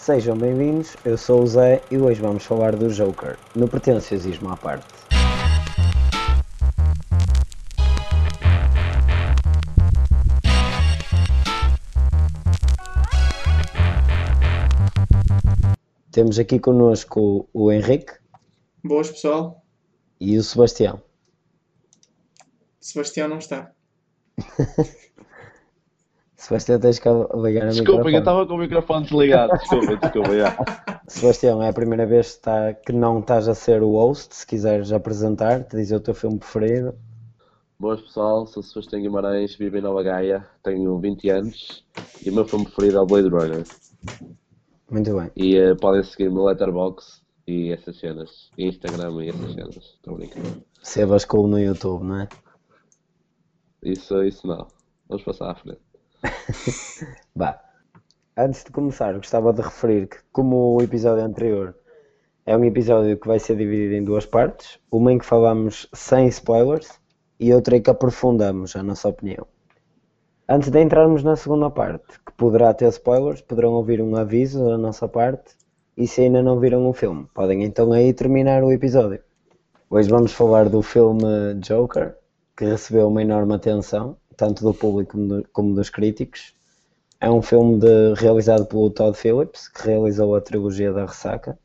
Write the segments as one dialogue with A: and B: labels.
A: Sejam bem-vindos, eu sou o Zé e hoje vamos falar do Joker, no pretenciosismo à parte. Temos aqui connosco o Henrique
B: Boas, pessoal.
A: e o Sebastião.
B: Sebastião não está.
A: Sebastião, tens que ligar o
C: Desculpa, eu estava com o microfone desligado. Desculpa, desculpa. já.
A: Sebastião, é a primeira vez que, está- que não estás a ser o host. Se quiseres apresentar-te, dizer o teu filme preferido.
C: Boas pessoal, sou Sebastião Guimarães, vivo em Nova Gaia, tenho 20 anos e o meu filme preferido é o Blade Runner.
A: Muito bem.
C: E eh, podem seguir-me no Letterboxd e essas cenas, e Instagram e essas cenas. Estou brincando.
A: Sebas Cool no YouTube, não é?
C: Isso, isso não. Vamos passar à frente.
A: Bah. Antes de começar, gostava de referir que, como o episódio anterior é um episódio que vai ser dividido em duas partes, uma em que falamos sem spoilers e outra em que aprofundamos a nossa opinião. Antes de entrarmos na segunda parte, que poderá ter spoilers, poderão ouvir um aviso da nossa parte e se ainda não viram o filme, podem então aí terminar o episódio. Hoje vamos falar do filme Joker, que recebeu uma enorme atenção, tanto do público como do- como dos críticos. É um filme de- realizado pelo Todd Phillips, que realizou a trilogia da Ressaca.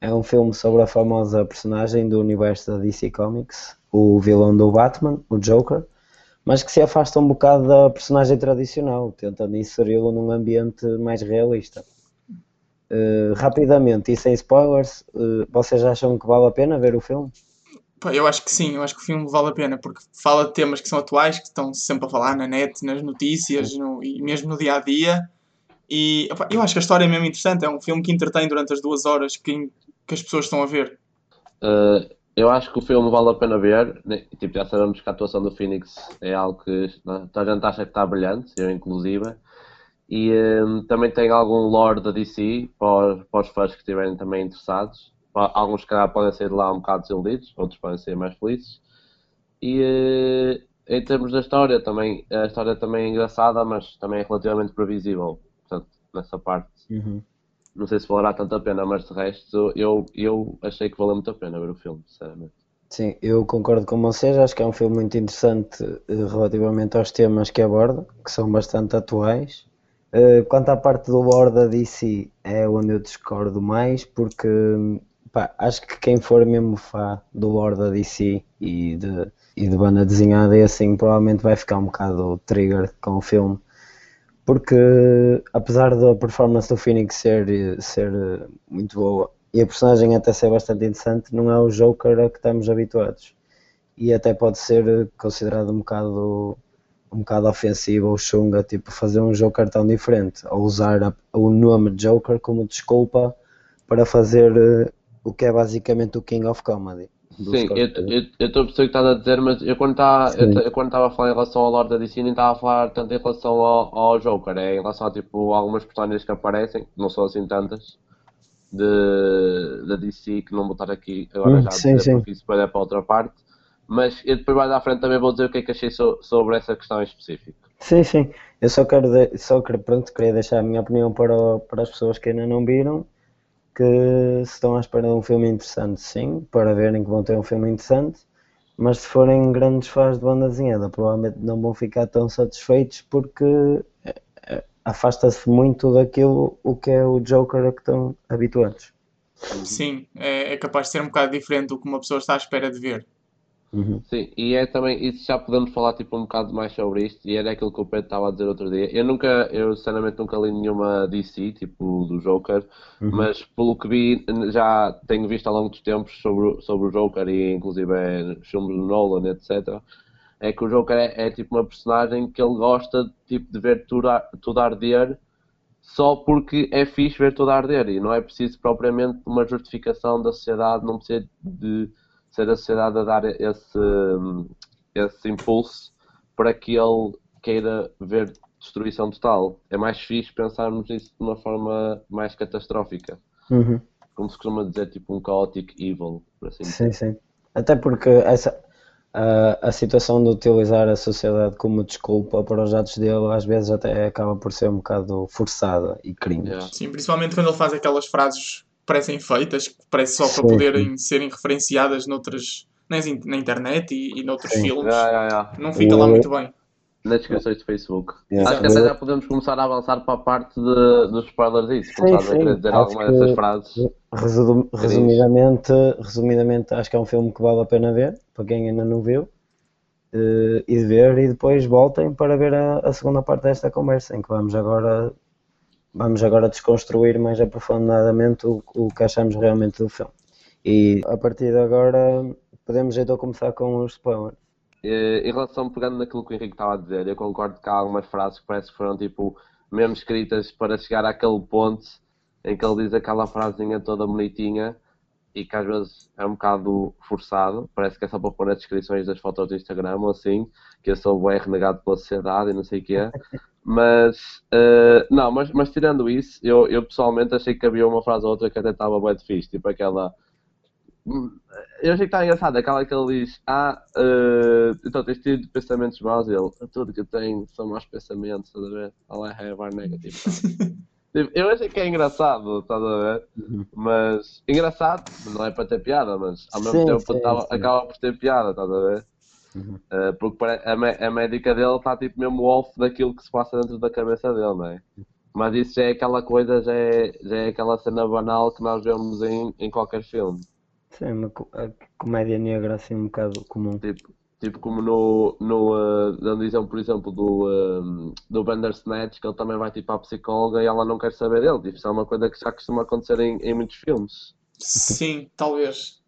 A: É um filme sobre a famosa personagem do universo da DC Comics, o vilão do Batman, o Joker, mas que se afasta um bocado da personagem tradicional, tentando inseri-lo num ambiente mais realista. Eh, rapidamente e sem spoilers, eh, vocês acham que vale a pena ver o filme?
B: Pá, eu acho que sim, eu acho que o filme vale a pena, porque fala de temas que são atuais, que estão sempre a falar na net, nas notícias no- e mesmo no dia a dia. E opá, eu acho que a história é mesmo interessante, é um filme que entretém durante as duas horas que, que as pessoas estão a ver.
C: Eh, eu acho que o filme vale a pena ver. né? Tipo, já sabemos que a atuação do Phoenix é algo que né, toda a gente acha que está brilhante, eu inclusive. E eh, também tem algum lore da DC para, para os fãs que estiverem também interessados. Alguns, calhar, podem sair de lá um bocado desiludidos, outros podem ser mais felizes. E eh, em termos da história, também, a história também é engraçada, mas também é relativamente previsível. Portanto, nessa parte, não sei se valerá tanto a pena, mas de resto, eu, eu achei que valeu muito a pena ver o filme, sinceramente.
A: Sim, eu concordo com vocês, acho que é um filme muito interessante eh, relativamente aos temas que aborda, que são bastante atuais. Eh, Quanto à parte do lore da DC, é onde eu discordo mais, porque pá, acho que quem for mesmo fã do lore da DC e de, e de banda desenhada e assim, provavelmente vai ficar um bocado trigger com o filme. Porque apesar da performance do Phoenix ser, ser muito boa e a personagem até ser bastante interessante, não é o Joker a que estamos habituados. E até pode ser considerado um bocado, um bocado ofensivo ou chunga, tipo fazer um Joker tão diferente, ou usar a- o nome Joker como desculpa para fazer eh, o que é basicamente o King of Comedy.
C: Sim, eu estou a perceber o que estás a dizer, mas eu quando estava quando estava a falar em relação ao Lord da DC, nem estava a falar tanto em relação ao, ao Joker, é em relação a tipo, algumas personagens que aparecem, não são assim tantas, de, da DC, que não vou estar aqui agora
A: Hum,
C: já
A: sim,
C: dizer,
A: sim.
C: porque isso é para outra parte. Mas eu depois mais à frente também vou dizer o que é que achei so- sobre essa questão em específico.
A: Sim, sim. Eu só quero, de- só quero, pronto, queria deixar a minha opinião para, para as pessoas que ainda não viram, que se estão à espera de um filme interessante, sim, para verem que vão ter um filme interessante, mas se forem grandes fãs de banda desenhada, provavelmente não vão ficar tão satisfeitos porque eh, eh, afasta-se muito daquilo o que é o Joker a que estão habituados.
B: Sim, é, é capaz de ser um bocado diferente do que uma pessoa está à espera de ver.
A: Uhum.
C: Sim, e é também, isso já podemos falar tipo um bocado mais sobre isto, e era aquilo que o Pedro estava a dizer outro dia. Eu nunca, eu sinceramente nunca li nenhuma DC, tipo do Joker, mas pelo que vi, já tenho visto ao longo dos tempos sobre, o- sobre o Joker e inclusive é, filmes do Nolan, etc. É que o Joker é, é tipo uma personagem que ele gosta tipo, de ver tudo, a- tudo arder só porque é fixe ver tudo arder e não é preciso propriamente uma justificação da sociedade, não precisa de ser a sociedade a dar esse, esse impulso para que ele queira ver destruição total. É mais fixe pensarmos nisso de uma forma mais catastrófica.
A: Uhum.
C: Como se costuma dizer, tipo um chaotic evil, por assim dizer.
A: Sim, sim. Até porque essa, a, a situação de utilizar a sociedade como desculpa para os atos dele às vezes até acaba por ser um bocado forçada e cringe.
C: Yeah.
B: Sim, principalmente quando ele faz aquelas frases parecem feitas, que parece só para poderem serem referenciadas noutras, na internet e, e noutros
A: Sim.
B: filmes.
C: Yeah, yeah, yeah.
B: Não fica lá muito bem.
C: Nas descrições do Facebook.
A: Yeah.
C: Acho que até já podemos começar a avançar para a parte de, dos spoilers disso. Começar a
A: sim.
C: querer dizer alguma
A: que-
C: dessas frases.
A: Resum- resumidamente, resumidamente, acho que é um filme que vale a pena ver, para quem ainda não viu, eh, e de ver, e depois voltem para ver a, a segunda parte desta conversa, em que vamos agora, vamos agora desconstruir mais aprofundadamente o, o que achamos realmente do filme. E a partir de agora, podemos então começar com os spoilers.
C: Eh, Em relação, pegando naquilo que o Henrique estava a dizer, eu concordo que há algumas frases que parece que foram tipo mesmo escritas para chegar àquele ponto em que ele diz aquela frasinha toda bonitinha e que às vezes é um bocado forçado, parece que é só para pôr nas descrições das fotos do Instagram ou assim, que eu sou bem renegado pela sociedade e não sei o quê. Mas, eh, não, mas, mas tirando isso, eu, eu pessoalmente achei que havia uma frase ou outra que até estava bem fixe, tipo aquela. Eu achei que está engraçado, aquela que ele diz, ah, eh, então tens tido pensamentos maus, e ele, tudo que eu tenho são maus pensamentos, estás a ver? All I have are negative. Tipo, eu achei que é engraçado, estás a ver? Mas, engraçado, não é para ter piada, mas ao mesmo
A: Sim,
C: tempo
A: sim,
C: tava-
A: sim.
C: acaba por ter piada, estás a ver?
A: Uhum.
C: Eh, porque a, mé- a médica dele está tipo mesmo off daquilo que se passa dentro da cabeça dele, não é? Mas isso já é aquela coisa, já é, já é aquela cena banal que nós vemos em, em qualquer filme.
A: Sim, uma a comédia negra assim um bocado comum.
C: Tipo, tipo como no, no uh, dando exemplo, por exemplo, do, um, do Bandersnatch, que ele também vai tipo à psicóloga e ela não quer saber dele. Tipo, isso é uma coisa que já costuma acontecer em, em muitos filmes.
B: Sim, talvez.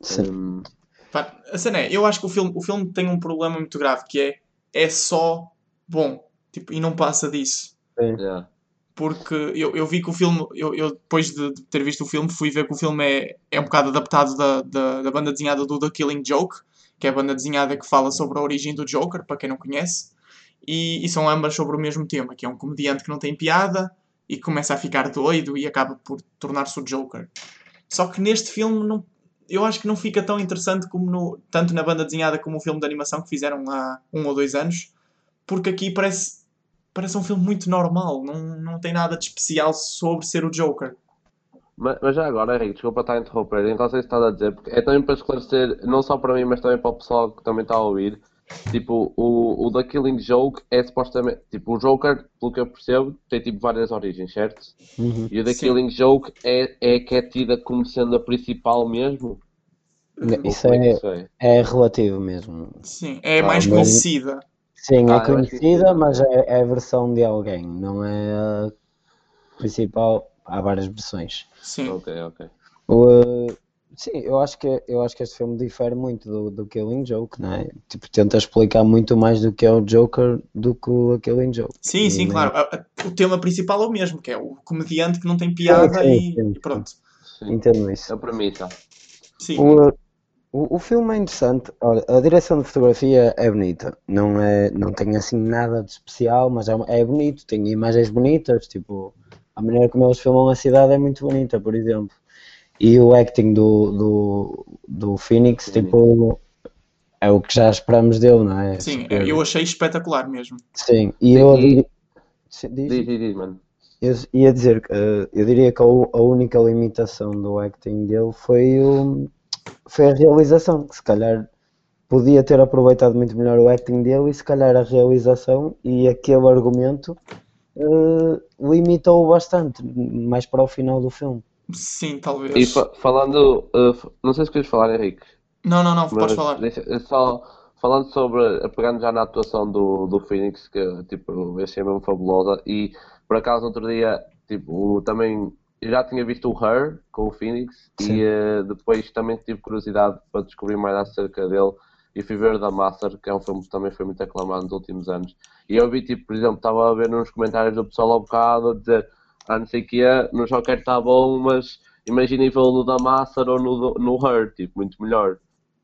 A: Sim.
C: Um,
B: Pá, a cena é, eu acho que o filme, o filme tem um problema muito grave, que é, é só bom. Tipo, e não passa disso.
C: yeah.
B: porque eu, eu vi que o filme, eu, eu depois de, de ter visto o filme, fui ver que o filme é, é um bocado adaptado da, da, da banda desenhada do The Killing Joke, que é a banda desenhada que fala sobre a origem do Joker, para quem não conhece, e, e são ambas sobre o mesmo tema, que é um comediante que não tem piada e começa a ficar doido e acaba por tornar-se o Joker. Só que neste filme não, eu acho que não fica tão interessante como no, tanto na banda desenhada como o filme de animação que fizeram há um ou dois anos, porque aqui parece parece um filme muito normal, não, não tem nada de especial sobre ser o Joker.
C: Mas, mas já agora, Henrique, desculpa estar a interromper, em relação a isso que estás a dizer, porque é também para esclarecer, não só para mim, mas também para o pessoal que também está a ouvir. Tipo, o, o The Killing Joke é supostamente. Tipo, o Joker, pelo que eu percebo, tem tipo várias origens, certo?
A: Uhum.
C: E o The
B: Sim.
C: Killing Joke é, é que é tida como sendo a principal mesmo?
A: Isso
C: é que
A: é,
C: isso é?
A: é relativo mesmo.
B: Sim, é
C: Ah,
B: mais
A: mas-
B: conhecida.
A: Sim,
C: Ah,
A: é
C: acho que
A: conhecida,
C: sim.
A: mas é, é a versão de alguém, não é a principal. Há várias versões.
B: Sim.
C: Ok, ok.
A: O, eh, sim, eu acho que eu acho que este filme difere muito do, do Killing Joke, não é? Tipo, tenta explicar muito mais do que é o Joker do que o Killing Joke.
B: Sim, sim,
A: E-
B: claro. O tema principal é o mesmo, que é o comediante que não tem piada
A: sim,
B: e,
A: sim.
B: e pronto.
C: Sim.
A: Entendo isso.
C: A premissa.
B: Sim.
A: O, o, o filme é interessante. Olha, a direção de fotografia é bonita. Não, é, não tem assim nada de especial, mas é, é bonito. Tem imagens bonitas. Tipo, a maneira como eles filmam a cidade é muito bonita, por exemplo. E o acting do, do, do Phoenix,
C: Phoenix.
A: tipo, é o que já esperamos dele, não é?
B: Sim,
A: Super-
B: eu achei espetacular mesmo.
A: Sim, e
C: Sim,
A: eu
C: e-
A: diria, Sim, diz.
C: Diz, diz, diz, mano.
A: Eu ia dizer, que, eh, eu diria que a única limitação do acting dele foi, o, foi a realização, que se calhar podia ter aproveitado muito melhor o acting dele e se calhar a realização e aquele argumento eh, limitou bastante, mais para o final do filme.
B: Sim, talvez.
C: E fa- falando, uh, não sei se queres falar, Henrique,
B: Não, não, não, podes falar.
C: deixa- é só falando sobre, pegando já na atuação do, do Phoenix, que tipo, eu achei mesmo fabulosa, e por acaso outro dia, tipo, também, eu já tinha visto o Her com o Phoenix,
A: Sim.
C: e uh, depois também tive curiosidade para descobrir mais acerca dele, e fui ver The Master, que é um filme que também foi muito aclamado nos últimos anos. E eu vi, tipo, por exemplo, estava a ver nos comentários do pessoal ao bocado a dizer, ah, não sei o que é, no Joker está bom, mas imaginem vê-lo no The Master ou no, no Her, tipo, muito melhor.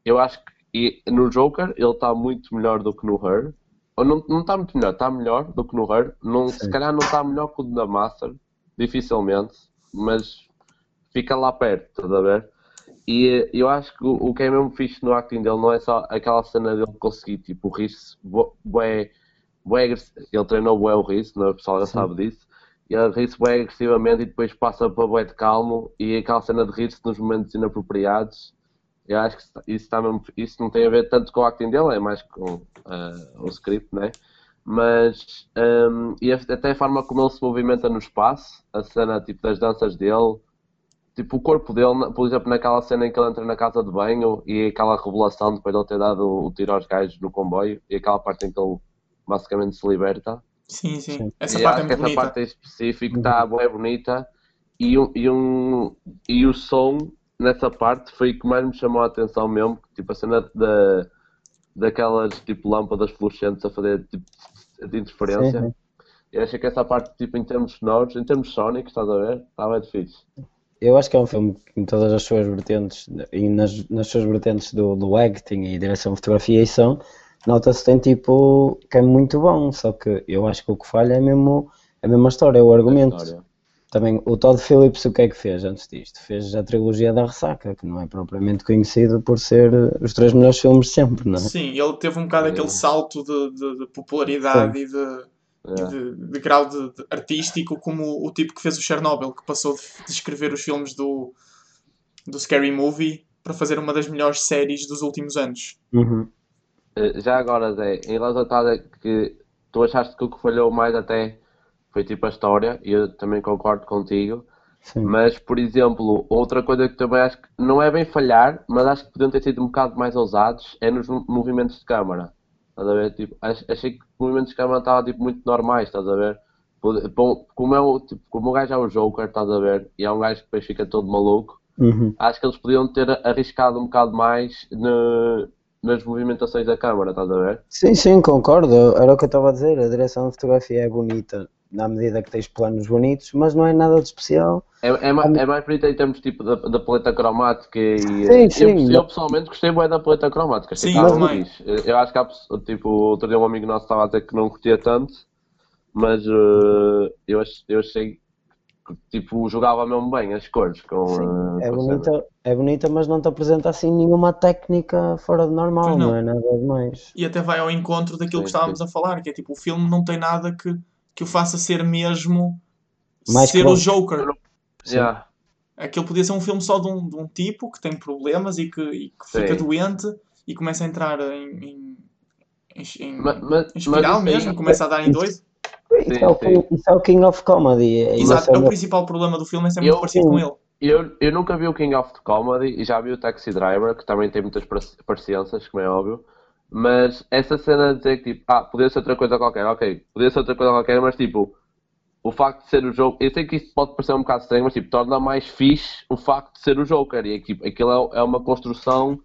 C: Eu acho que e no Joker ele está muito melhor do que no Her. Ou não, não está muito melhor, está melhor do que no Her. Não, se calhar não está melhor que o da Master, dificilmente, mas fica lá perto, estás a ver? E eu acho que o, o que é mesmo fixe no acting dele não é só aquela cena dele conseguir, tipo, rir-se, bué, bué, ele treinou bué o rir-se, não é? o pessoal já Sim. sabe disso, e ele ri-se bué agressivamente e depois passa para bué de calmo, e aquela cena de rir-se nos momentos inapropriados, eu acho que isso, está mesmo, isso não tem a ver tanto com o acting dele, é mais com uh, o script, né? Mas, um, e até a forma como ele se movimenta no espaço, a cena tipo das danças dele, tipo, o corpo dele, por exemplo, naquela cena em que ele entra na casa de banho e aquela revelação depois de ele ter dado o tiro aos gajos no comboio e aquela parte em que ele basicamente se liberta.
B: Sim, sim. sim. Essa e parte é muito
C: essa
B: bonita.
C: parte em específico está bem bonita e, e, um, e o som nessa parte foi o que mais me chamou a atenção mesmo, tipo a cena da, daquelas tipo lâmpadas fluorescentes a fazer tipo de interferência. Sim, sim. Eu achei que essa parte, tipo, em termos sonoros, em termos sónicos, estás a ver? Estava difícil
A: eu acho que é um filme que em todas as suas vertentes e nas, nas suas vertentes do, do acting e direção de fotografia e som nota-se tem tipo que é muito bom, só que eu acho que o que falha é mesmo a mesma história, é o argumento. Também o Todd Phillips o que é que fez antes disto? Fez a trilogia da Ressaca, que não é propriamente conhecido por ser os três melhores filmes de sempre, não é?
B: Sim, ele teve um bocado aquele salto de, de, de popularidade Sim. e de de, de, grau de, de, artístico como o tipo que fez o Chernobyl, que passou de, de, escrever os filmes do, do Scary Movie para fazer uma das melhores séries dos últimos anos.
A: Uhum.
C: Eh, já agora, Zé, em relação a que tu achaste que o que falhou mais até foi tipo a história, e eu também concordo contigo. Sim. Mas, por exemplo, outra coisa que também acho que não é bem falhar, mas acho que podiam ter sido um bocado mais ousados, é nos movimentos de câmara. Estás a ver? Tipo, achei que os movimentos de câmera estavam tipo, muito normais, estás a ver? Como, é o, tipo, como o gajo é o Joker, estás a ver? E é um gajo que depois fica todo maluco.
A: Uhum.
C: Acho que eles podiam ter arriscado um bocado mais no, nas movimentações da câmara, estás a ver?
A: Sim, sim, concordo. Era o que eu estava a dizer. A direção de fotografia é bonita na medida que tens planos bonitos, mas não é nada de especial.
C: É, é, mais, é mais bonito em termos tipo da, da paleta cromática e
A: sim, sim,
C: eu, eu, pessoalmente gostei bem da paleta cromática.
B: Sim, eu também.
C: Eu acho que há, tipo, outro dia um amigo nosso estava a dizer que não curtia tanto, mas uh, eu, achei, eu achei que tipo, jogava mesmo bem as cores. Com, uh,
A: é, bonita, é bonita, mas não te apresenta assim nenhuma técnica fora de normal, não. não. é nada demais.
B: E até vai ao encontro daquilo sim, que estávamos a falar, que é tipo, o filme não tem nada que que o faça ser mesmo Mais ser o Joker.
C: Yeah.
B: Aquilo podia ser um filme só de um, de um tipo que tem problemas e que, e que fica doente e começa a entrar em, em, em, mas, mas, em espiral mesmo, começa a dar em dois.
A: Isso, é o, isso é o King of Comedy.
B: É Exato, é o principal problema do filme, é ser muito eu, parecido com ele.
C: Eu, eu nunca vi o King of Comedy e já vi o Taxi Driver, que também tem muitas parecenças, como é óbvio. Mas essa cena de dizer que tipo, ah, podia ser outra coisa qualquer, ok, podia ser outra coisa qualquer, mas tipo, o facto de ser o jogo, eu sei que isso pode parecer um bocado estranho, mas tipo, torna mais fixe o facto de ser o Joker. E tipo, aquilo é, é uma construção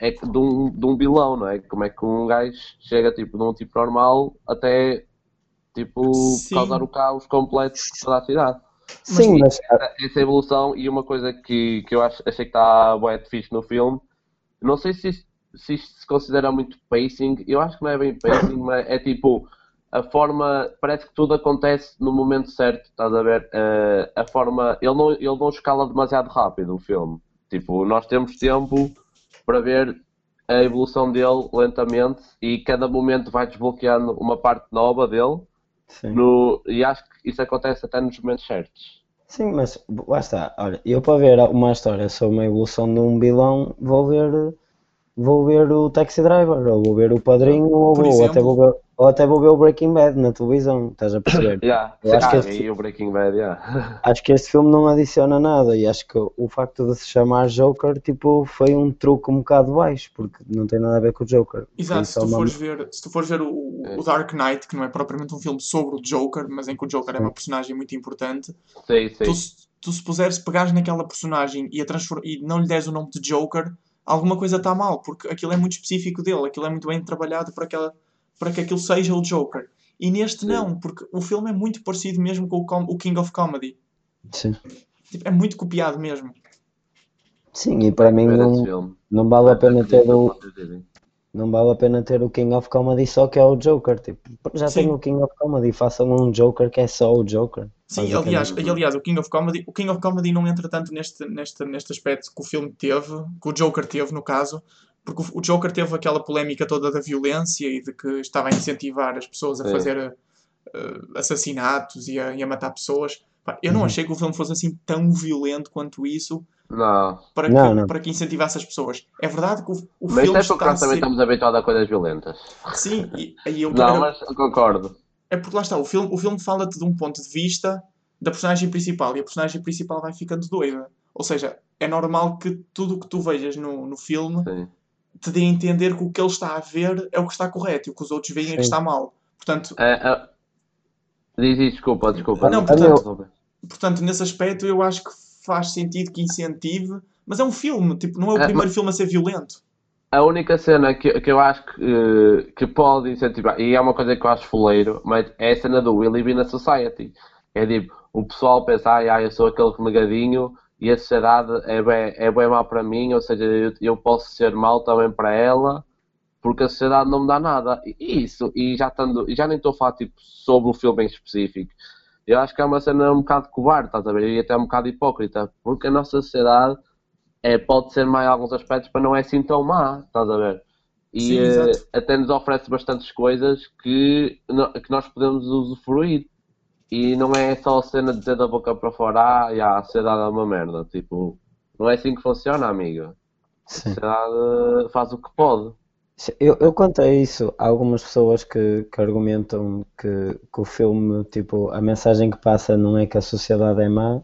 C: é de, um, de um vilão, não é? Como é que um gajo chega tipo, de um tipo normal até tipo, Sim. causar o caos completo toda a cidade.
A: Sim,
C: mas, essa, essa, evolução e uma coisa que, que eu acho, achei que está bem fixe no filme, não sei se isto se isto se considera muito pacing, eu acho que não é bem pacing, mas é tipo a forma, parece que tudo acontece no momento certo, estás a ver? Uh, a forma, ele não, ele não escala demasiado rápido o filme. Tipo, nós temos tempo para ver a evolução dele lentamente e cada momento vai desbloqueando uma parte nova dele. No, e acho que isso acontece até nos momentos certos.
A: Sim, mas lá está. Olha, eu para ver uma história sobre uma evolução de um vilão vou ver vou ver o Taxi Driver, ou vou ver o Padrinho, ou, vou, exemplo, até vou ver, ou até vou ver o Breaking Bad na televisão, estás a perceber?
C: yeah, eu acho, que este, o Breaking Bad, yeah.
A: acho que este filme não adiciona nada e acho que o facto de se chamar Joker tipo, foi um truque um bocado baixo, porque não tem nada a ver com o Joker.
B: Exato, se tu, uma... fores ver, se tu fores ver o, é. o, Dark Knight, que não é propriamente um filme sobre o Joker, mas em que o Joker é uma personagem muito importante,
C: sim, sim.
B: Tu, tu se puseres, pegares naquela personagem e, a e não lhe des o nome de Joker alguma coisa está mal, porque aquilo é muito específico dele, aquilo é muito bem trabalhado para, aquela, para que aquilo seja o Joker. E neste Sim. não, porque o filme é muito parecido mesmo com o, o King of Comedy.
A: Sim.
B: Tipo, é muito copiado mesmo.
A: Sim, e para mim não, não vale a pena ter o. Não vale a pena ter o King of Comedy só que é o Joker. Tipo, já
B: Sim.
A: tem o King of Comedy, façam um Joker que é só o Joker.
B: Sim, aliás, e, aliás, o King of Comedy, o King of Comedy não entra tanto neste, neste, neste aspecto que o filme teve, que o Joker teve, no caso, porque o, o Joker teve aquela polémica toda da violência e de que estava a incentivar as pessoas a
C: Sim.
B: fazer eh, assassinatos e a, e a matar pessoas. Eu não
A: Uhum.
B: achei que o filme fosse assim tão violento quanto isso
C: Não.
B: para,
A: Não,
B: que,
A: não.
B: para que incentivasse as pessoas. É verdade que o, o
C: Mas
B: filme
C: isto é porque nós também
B: ser...
C: estamos habituados a coisas violentas.
B: Sim, e, e eu
C: Não,
B: era-
C: mas eu concordo.
B: é porque lá está, o filme, o filme fala-te de um ponto de vista da personagem principal e a personagem principal vai ficando doida. Ou seja, é normal que tudo o que tu vejas no, no filme
C: Sim.
B: te dê a entender que o que ele está a ver é o que está correto e o que os outros veem é que está mal. Portanto,
C: É, é... Diz isso, desculpa, desculpa.
B: Não,
A: portanto-
B: portanto, nesse aspecto eu acho que faz sentido que incentive, mas é um filme, tipo, não é o
C: É,
B: primeiro filme a ser violento.
C: A única cena que, que eu acho que, que pode incentivar, e é uma coisa que eu acho foleiro, mas é a cena do Willy be na Society. É tipo, o pessoal pensa, ah, ah, eu sou aquele renegadinho e a sociedade é bem, é bem mal para mim, ou seja, eu, eu posso ser mal também para ela, porque a sociedade não me dá nada. E isso, e já, estando, e já nem estou a falar tipo, sobre o filme em específico. Eu acho que é uma cena um bocado covarde, estás a ver? E até um bocado hipócrita, porque a nossa sociedade é, pode ser má em alguns aspectos, mas não é assim tão má, estás a ver? E
B: Sim,
C: eh, até nos oferece bastantes coisas que, no- que nós podemos usufruir. E não é só a cena de dizer da boca para fora, ah, já, a sociedade é uma merda. Tipo, não é assim que funciona, amigo. A
A: Sim.
C: sociedade faz o que pode.
A: Eu, eu a isso, há algumas pessoas que, que argumentam que, que o filme, tipo, a mensagem que passa não é que a sociedade é má,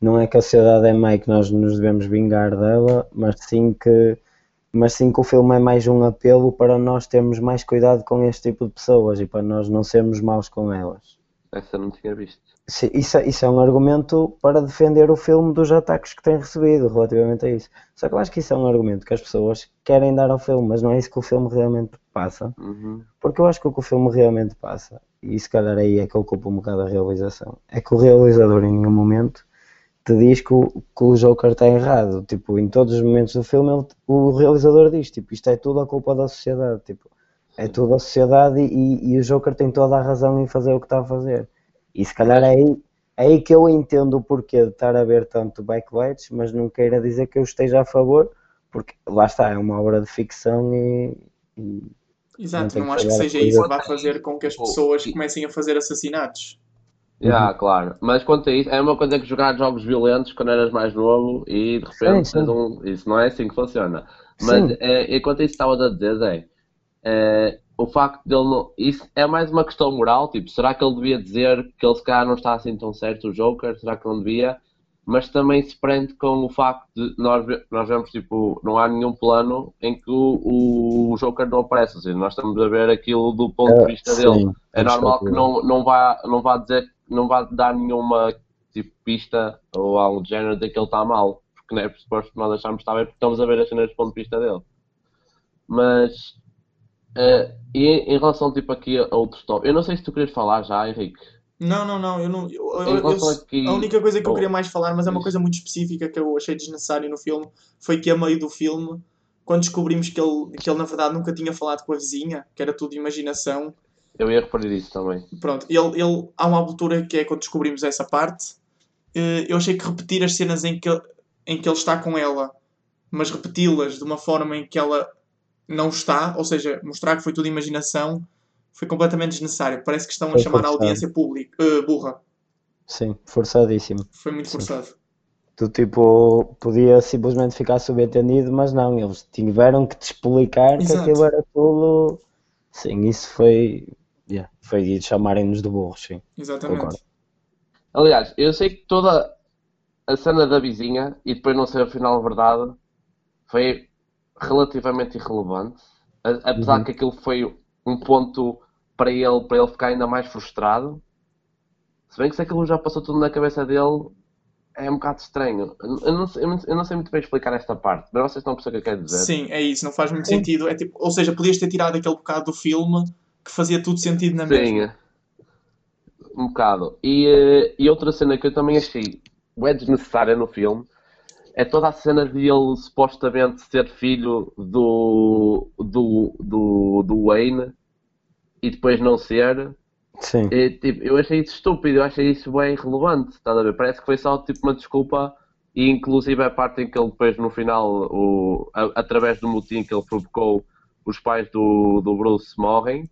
A: não é que a sociedade é má e que nós nos devemos vingar dela, mas sim que, mas sim que o filme é mais um apelo para nós termos mais cuidado com este tipo de pessoas e para nós não sermos maus com elas.
C: Essa não tinha visto.
A: Isso, é- isso é um argumento para defender o filme dos ataques que tem recebido relativamente a isso. Só que eu acho que isso é um argumento que as pessoas querem dar ao filme, mas não é isso que o filme realmente passa.
C: Uhum.
A: Porque eu acho que o que o filme realmente passa, e se calhar aí é que culpo um bocado a realização, é que o realizador em nenhum momento te diz que o, que o Joker está errado. Tipo, em todos os momentos do filme ele- o realizador diz, tipo, isto é tudo a culpa da sociedade. Tipo, é tudo a sociedade e, e o Joker tem toda a razão em fazer o que está a fazer. E se calhar é aí, é aí que eu entendo o porquê de estar a ver tanto backlights, mas não queira dizer que eu esteja a favor, porque lá está, é uma obra de ficção e- e
B: Exato, não
A: que
B: acho que seja
A: a
B: isso que vai fazer com que as
C: Tipo,
B: pessoas
C: e-
B: comecem a fazer assassinatos.
C: Já, claro. Mas quanto a isso, é uma coisa que jogar jogos violentos quando eras mais novo e de repente
A: Sim, sim.
C: um. Isso não é assim que funciona. Mas
A: Sim.
C: é, enquanto isso estava a dizer, é, o facto dele não. Isso é mais uma questão moral, tipo, será que ele devia dizer que ele se calhar não está assim tão certo, o Joker? Será que não devia? Mas também se prende com o facto de nós, nós vemos, tipo, não há nenhum plano em que o, o Joker não aparece, seja, nós estamos a ver aquilo do ponto de vista dele.
A: Sim,
C: É normal que não, não, vá, não vá dizer, não vá dar nenhuma tipo, pista ou algo do género de que ele está mal. Porque não é suposto que nós achamos que está bem porque estamos a ver as cenas do ponto de vista dele. Mas eh, e em, relação tipo aqui a outros top, eu não sei se tu querias falar já, Henrique.
B: Não, não, não, eu não. eu- eu- eu-
C: aqui.
B: a única coisa que eu queria mais falar, mas é uma coisa muito específica que eu achei desnecessário no filme, foi que a meio do filme, quando descobrimos que ele, que ele na verdade nunca tinha falado com a vizinha, que era tudo imaginação,
C: Eu ia referir isso também.
B: pronto, ele, ele, há uma altura que é quando descobrimos essa parte, eh, eu achei que repetir as cenas em que, em que ele está com ela, mas repeti-las de uma forma em que ela não está, ou seja, mostrar que foi tudo imaginação, foi completamente desnecessário. Parece que estão a
A: Foi
B: chamar a
A: forçado.
B: audiência pública, eh, burra.
A: Sim, forçadíssimo.
B: Foi muito
A: Sim.
B: forçado.
A: Tu, tipo, podia simplesmente ficar subentendido, mas não, eles tiveram que te explicar que
B: Exato.
A: aquilo era tudo. Sim, isso foi. yeah, foi de chamarem-nos de burros, sim.
B: Exatamente.
A: Concordo.
C: Aliás, eu sei que toda a cena da vizinha e depois não ser afinal verdade foi relativamente irrelevante. Apesar
A: Uhum.
C: que aquilo foi um ponto para ele, para ele ficar ainda mais frustrado. Se bem que se aquilo já passou tudo na cabeça dele, é um bocado estranho. Eu não sei, eu não- sei muito bem explicar esta parte, mas vocês estão a perceber o que eu quero dizer.
B: Sim, é isso, não faz muito sentido. É tipo, ou seja, podias ter tirado aquele bocado do filme que fazia tudo sentido na
C: Sim,
B: mesma.
C: um bocado. E, eh, e outra cena que eu também achei é desnecessária no filme é toda a cena de ele supostamente ser filho do, do, do, do Wayne e depois não ser.
A: Sim.
C: E, tipo, eu achei isso estúpido, eu achei isso bem irrelevante, estás a ver? Parece que foi só tipo uma desculpa e inclusive a parte em que ele depois no final, o, a, através do motim que ele provocou, os pais do, do Bruce morrem,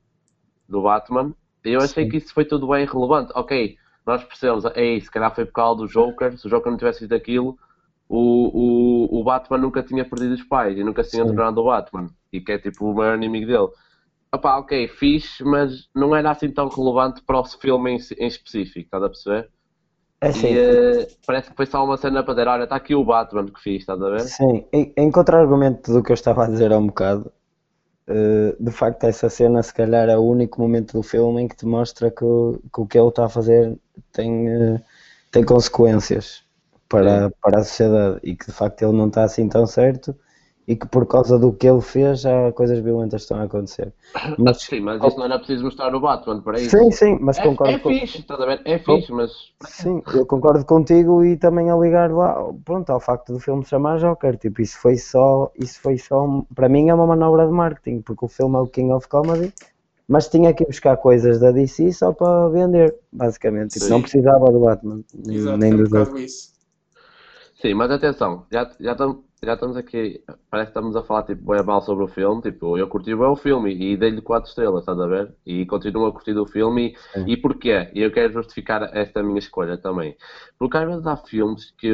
C: do Batman, e eu achei
A: Sim.
C: que isso foi tudo bem relevante. Ok, nós percebemos, é se calhar foi por causa do Joker, se o Joker não tivesse feito aquilo, o, o, o Batman nunca tinha perdido os pais e nunca se tinha
A: Sim.
C: tornado o Batman, e que é tipo o maior inimigo dele. Opá, ok, fixe, mas não era assim tão relevante para o filme em, em específico, estás a perceber?
A: É assim,
C: E eh, parece que foi só uma cena para dizer, olha, está aqui o Batman que fiz, estás a ver?
A: sim. Em, em contra-argumento do que eu estava a dizer há um bocado, eh, de facto, essa cena, se calhar, é o único momento do filme em que te mostra que, o- que o que ele está a fazer tem, eh, tem consequências para, para a sociedade e que, de facto, ele não está assim tão certo e que, por causa do que ele fez, já coisas violentas estão a acontecer. Mas,
C: Sim, mas isso não era preciso mostrar o Batman para isso.
A: sim, sim, mas
C: É,
A: concordo
C: é
A: com-
C: fixe, estás a ver? É fixe, mas
A: Sim, eu concordo contigo e também a ligar lá, pronto, ao facto do filme se chamar Joker, tipo, isso foi só, isso foi só, para mim é uma manobra de marketing, porque o filme é o King of Comedy, mas tinha que ir buscar coisas da DC só para vender, basicamente, tipo, não precisava do Batman, nem,
B: Exato,
A: nem
B: é um
A: dos outros.
B: isso.
C: Sim, mas atenção, já, já, tam- já estamos aqui, parece que estamos a falar tipo, bem mal sobre o filme, tipo, eu curti bem o filme e dei-lhe 4 estrelas, estás a ver? E continuo a curtir o filme
A: Sim.
C: e, e porquê? E eu quero justificar esta minha escolha também. Porque às vezes há filmes que,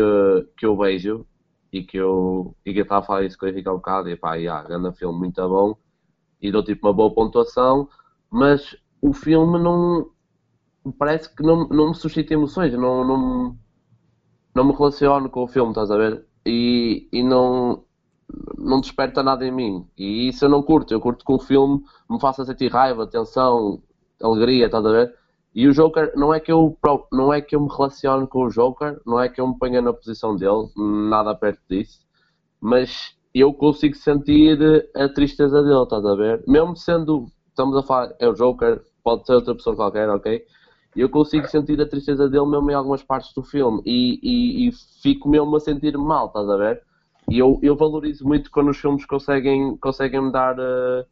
C: que eu vejo e que eu, e que eu estava a falar isso com o Henrique há um bocado e pá, yeah, grande filme, muito bom e dou tipo uma boa pontuação, mas o filme não, parece que não, não me suscita emoções, não, não, não me relaciono com o filme, estás a ver? E, e não, não desperta nada em mim. E isso eu não curto. Eu curto que um filme me faça sentir raiva, tensão, alegria, estás a ver? E o Joker, não é que eu, não é que eu me relacione com o Joker, não é que eu me ponha na posição dele, nada perto disso, mas eu consigo sentir a tristeza dele, estás a ver? Mesmo sendo, estamos a falar, é o Joker, pode ser outra pessoa qualquer, ok? Eu consigo sentir a tristeza dele mesmo em algumas partes do filme e, e, e fico mesmo a sentir mal, estás a ver? E eu, eu valorizo muito quando os filmes conseguem, conseguem me dar eh,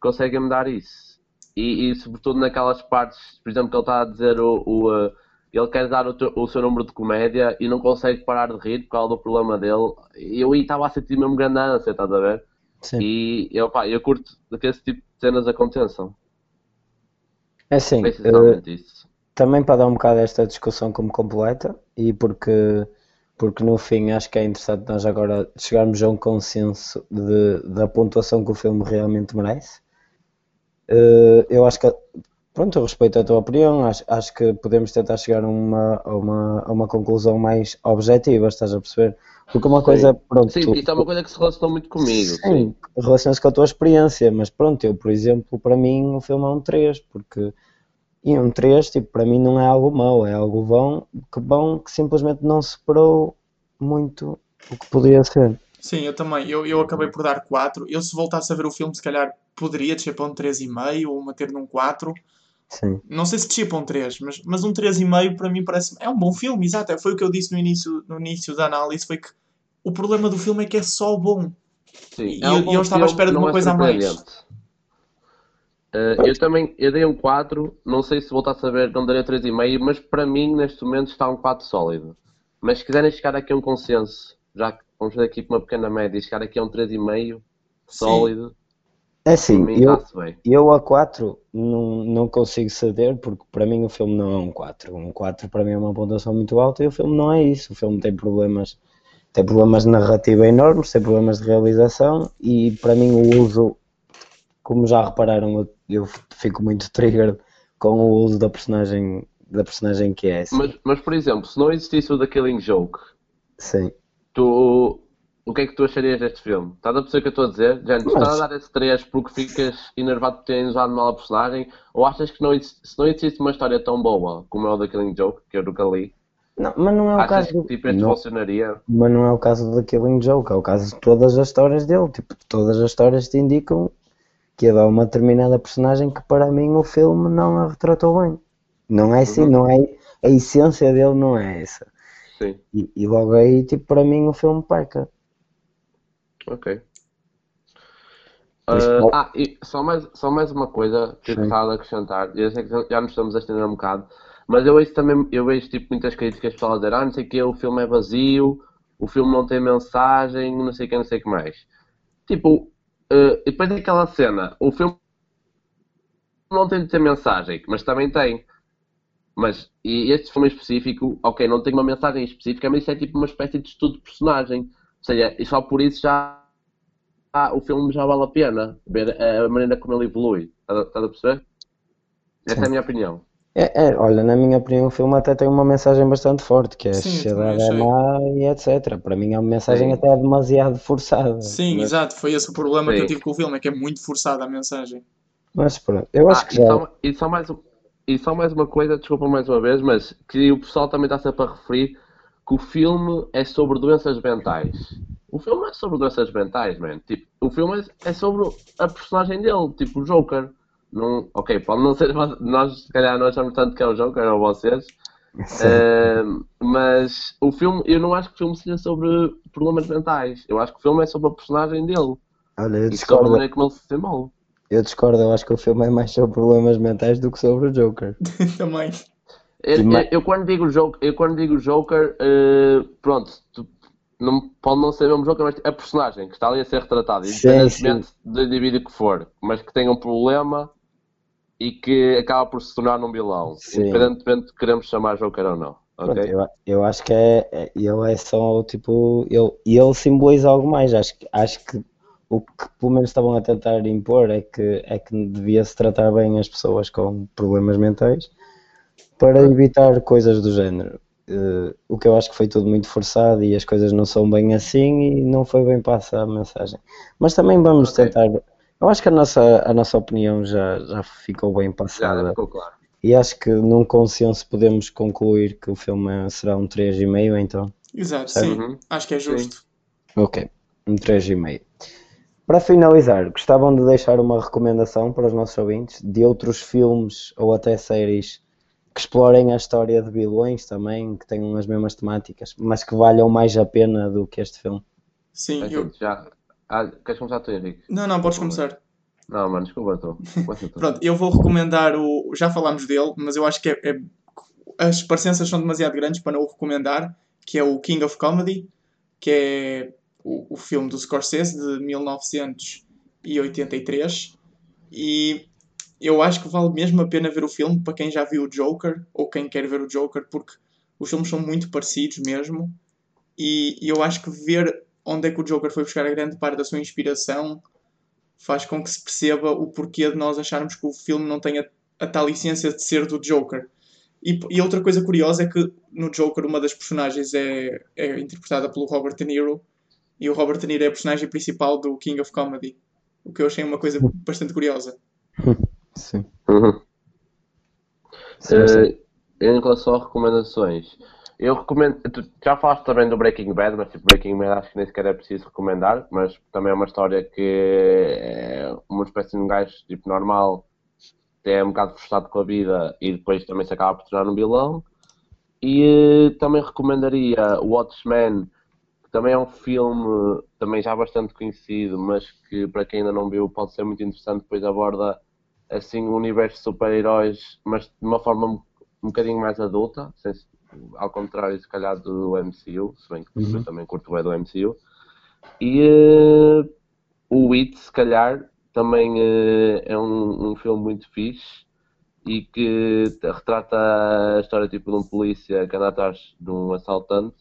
C: conseguem me dar isso. E, e sobretudo naquelas partes, por exemplo, que ele está a dizer o, o, eh, ele quer dar o, teu- o seu número de comédia e não consegue parar de rir por causa do problema dele. E eu estava a sentir mesmo grande ânsia, estás a ver?
A: Sim.
C: E eu, pá, eu curto que esse tipo de cenas aconteçam.
A: É
C: É
A: eh,
C: essencialmente isso.
A: Também para dar um bocado esta discussão como completa e porque, porque no fim acho que é interessante nós agora chegarmos a um consenso de, da pontuação que o filme realmente merece. Eh, eu acho que, pronto, eu respeito a tua opinião, acho, acho que podemos tentar chegar a uma, a uma, a uma conclusão mais objetiva, estás a perceber? Porque uma coisa, pronto,
C: Sim,
A: tu-
C: isso é uma coisa que se relacionou muito comigo.
A: Sim, relaciona-se com a tua experiência, mas pronto, eu, por exemplo, para mim o filme é um 3, porque e um 3, tipo, para mim não é algo mau, é algo bom, que bom que simplesmente não superou muito o que poderia ser.
B: Sim, eu também. Eu, eu acabei por dar 4. Eu, se voltasse a ver o filme, se calhar poderia descer para um 3,5 ou manter num 4.
A: Sim,
B: Não sei se descia para um 3, mas, mas um 3,5 para mim parece. É um bom filme, exato. Foi o que eu disse no início, no início da análise: foi que o problema do filme é que é só bom.
C: Sim,
B: E
C: é um
B: eu-
C: bom
B: eu estava à espera de uma
C: é
B: coisa a mais.
C: Eh, eu também, eu dei um 4, não sei se voltasse a ver, não daria 3,5, mas para mim neste momento está um 4 sólido. Mas se quiserem chegar aqui a um consenso, já que vamos fazer aqui uma pequena média e chegar aqui a um 3,5 sólido,
A: é
C: para
A: assim,
C: mim
A: eu,
C: está-se bem.
A: eu a 4 não, não consigo ceder, porque para mim o filme não é um 4. Um 4 para mim é uma pontuação muito alta e o filme não é isso. O filme tem problemas, tem problemas de narrativa enormes, tem problemas de realização e para mim o uso, como já repararam, eu, eu fico muito triggered com o uso da personagem, da personagem que é essa.
C: Mas, mas por exemplo, se não existisse o The Killing Joke,
A: Sim.
C: tu, o que é que tu acharias deste filme? Estás a perceber o que eu estou a dizer? Gente, tu
A: Mas-
C: estás a dar esse 3 porque ficas enervado por terem usado mal a personagem? Ou achas que não, se não existe uma história tão boa como é o The Killing Joke, que eu nunca li,
A: Não, mas não é o
C: achas
A: caso
C: que tipo, este
A: não,
C: funcionaria?
A: mas não é o caso do Killing Joke, é o caso de todas as histórias dele. Tipo, todas as histórias te indicam que é de uma determinada personagem que para mim o filme não a retratou bem. Não é assim,
C: Uhum.
A: não é a essência dele não é essa.
C: Sim,
A: E, e logo aí, tipo, para mim o filme peca.
C: ok.
A: Pois,
C: Ah, e só mais, só mais uma coisa que eu
A: Sim.
C: gostava de acrescentar. Eu sei que já nos estamos a estender um bocado, mas eu vejo também, eu vejo tipo muitas críticas pessoal a dizer, ah, não sei o que, o filme é vazio, o filme não tem mensagem, não sei o que, não sei o que mais. Tipo, eh, e depois daquela cena, o filme não tem de ter mensagem, mas também tem. Mas, e este filme específico, ok, não tem uma mensagem específica, mas isso é tipo uma espécie de estudo de personagem. Ou seja, e só por isso já ah, o filme já vale a pena ver a maneira como ele evolui. Estás a- estás a perceber? Essa é a minha opinião.
A: É, é, olha, na minha opinião, o filme até tem uma mensagem bastante forte, que é a
B: Sim,
A: sociedade é má e etc. Para mim é uma mensagem
C: Sim.
A: até demasiado forçada.
B: Sim,
A: mas,
B: exato, foi esse o problema que eu
C: Sim.
B: tive com o filme, é que é muito forçada a mensagem.
A: mas pronto, eu acho
C: Ah,
A: que
C: e
A: já.
C: só, e, só mais, e só mais uma coisa, desculpa mais uma vez, mas que o pessoal também está sempre a referir que o filme é sobre doenças mentais. O filme não é sobre doenças mentais, man. Tipo, o filme é, é sobre a personagem dele, tipo o Joker. Não, ok, pode não ser. Nós, se calhar, não achamos tanto que é o Joker, ou vocês. Ahm, mas o filme, eu não acho que o filme seja sobre problemas mentais. Eu acho que o filme é sobre a personagem dele.
A: Olha, eu
C: E sobre a
A: discordo.
C: como ele se desenvolve.
A: Eu discordo, eu acho que o filme é mais sobre problemas mentais do que sobre o Joker.
B: Também.
C: Eu, eu- eu quando digo Joker, eu quando digo Joker, eh, pronto, tu- não, pode não ser mesmo Joker, mas a personagem que está ali a ser retratada,
A: Sim,
C: independentemente do indivíduo que for, mas que tem um problema e que acaba por se tornar um vilão,
A: Sim.
C: independentemente de queremos chamar Joker ou não.
A: Pronto,
C: Ok?
A: eu, eu acho que é, é- ele é só tipo. Ele, e ele simboliza algo mais. Acho, que- acho que o que pelo menos estavam a tentar impor é que, é que devia-se tratar bem as pessoas com problemas mentais para evitar coisas do género. Eh, o que eu acho que foi tudo muito forçado e as coisas não são bem assim e não foi bem passar a mensagem. Mas também vamos
C: Ok.
A: tentar. Eu acho que a nossa, a nossa opinião já, já ficou bem
C: Já
A: passada.
C: ficou claro.
A: E acho que num consenso podemos concluir que o filme será um 3,5 então.
B: Exato,
A: Certo.
B: sim.
C: Uhum.
B: Acho que é justo.
A: Ok, um 3,5. Para finalizar, gostavam de deixar uma recomendação para os nossos ouvintes de outros filmes ou até séries que explorem a história de vilões também, que tenham as mesmas temáticas, mas que valham mais a pena do que este filme.
B: Sim,
C: A
B: eu...
C: gente já. Ah, queres começar tu, Henrique?
B: Não, não, podes começar.
C: Não, mano, desculpa. Começa tu.
B: Pronto, eu vou recomendar o. Já falámos dele, mas eu acho que é, é- as parecenças são demasiado grandes para não o recomendar, que é o King of Comedy, que é o, o filme do Scorsese de 1983. E eu acho que vale mesmo a pena ver o filme para quem já viu o Joker ou quem quer ver o Joker, porque os filmes são muito parecidos mesmo. E, e eu acho que ver onde é que o Joker foi buscar a grande parte da sua inspiração faz com que se perceba o porquê de nós acharmos que o filme não tem a, a tal essência de ser do Joker. E, e outra coisa curiosa é que no Joker uma das personagens é, é interpretada pelo Robert De Niro e o Robert De Niro é a personagem principal do King of Comedy. O que eu achei uma coisa bastante curiosa.
A: Sim.
C: Uhum.
A: Sim,
C: Eh, em relação a recomendações, eu recomendo. Tu já falaste também do Breaking Bad, mas tipo, Breaking Bad acho que nem sequer é preciso recomendar, mas também é uma história que é uma espécie de um gajo tipo normal, que é um bocado frustrado com a vida e depois também se acaba por tornar um vilão. E eh, também recomendaria Watchmen, que também é um filme também já bastante conhecido, mas que para quem ainda não viu pode ser muito interessante, pois aborda assim o universo de super-heróis, mas de uma forma um, um bocadinho mais adulta, sem se- ao contrário se calhar do MCU, se bem que eu também curto bem do MCU. E eh, o It, se calhar, também eh, é um, um filme muito fixe e que retrata a história tipo de um polícia que anda atrás de um assaltante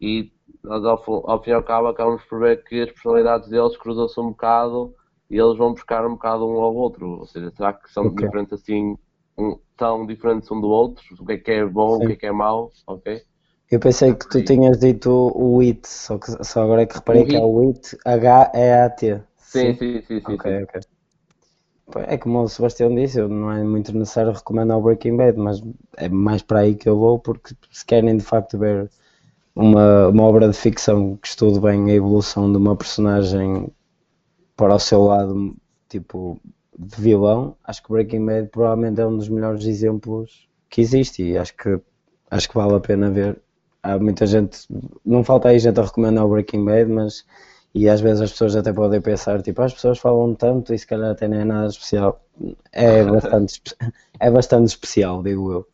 C: e nós ao, ao fim e ao cabo acabamos por ver que as personalidades deles cruzam-se um bocado e eles vão buscar um bocado um ao outro. Ou seja, será que são
A: Ok.
C: diferentes assim, tão diferentes um do outro? O que é que é bom, o
A: Sim.
C: que é que é mau? Ok?
A: Eu pensei que tu tinhas dito o IT, só, que, só agora é que reparei
C: O
A: que é o IT, H-E-A-T.
C: Sim, sim, sim, sim.
A: Ok,
C: sim.
A: ok. É como o Sebastião disse, não é muito necessário recomendar o Breaking Bad, mas é mais para aí que eu vou, porque se querem de facto ver uma, uma obra de ficção que estude bem a evolução de uma personagem para o seu lado, tipo, de vilão, acho que Breaking Bad provavelmente é um dos melhores exemplos que existe e acho que, acho que vale a pena ver. há muita gente, não falta aí gente a recomendar o Breaking Bad, mas e às vezes as pessoas até podem pensar, tipo, as pessoas falam tanto e se calhar até nem é nada especial. É bastante, é bastante especial, digo eu.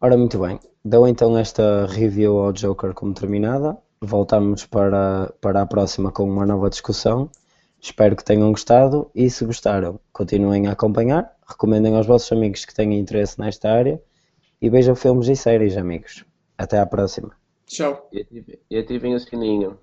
A: Ora, muito bem. Dou então esta review ao Joker como terminada. Voltamos para, para a próxima com uma nova discussão. Espero que tenham gostado e se gostaram, continuem a acompanhar, recomendem aos vossos amigos que tenham interesse nesta área e vejam filmes e séries, amigos. Até à próxima.
B: Tchau.
C: E ativem o sininho.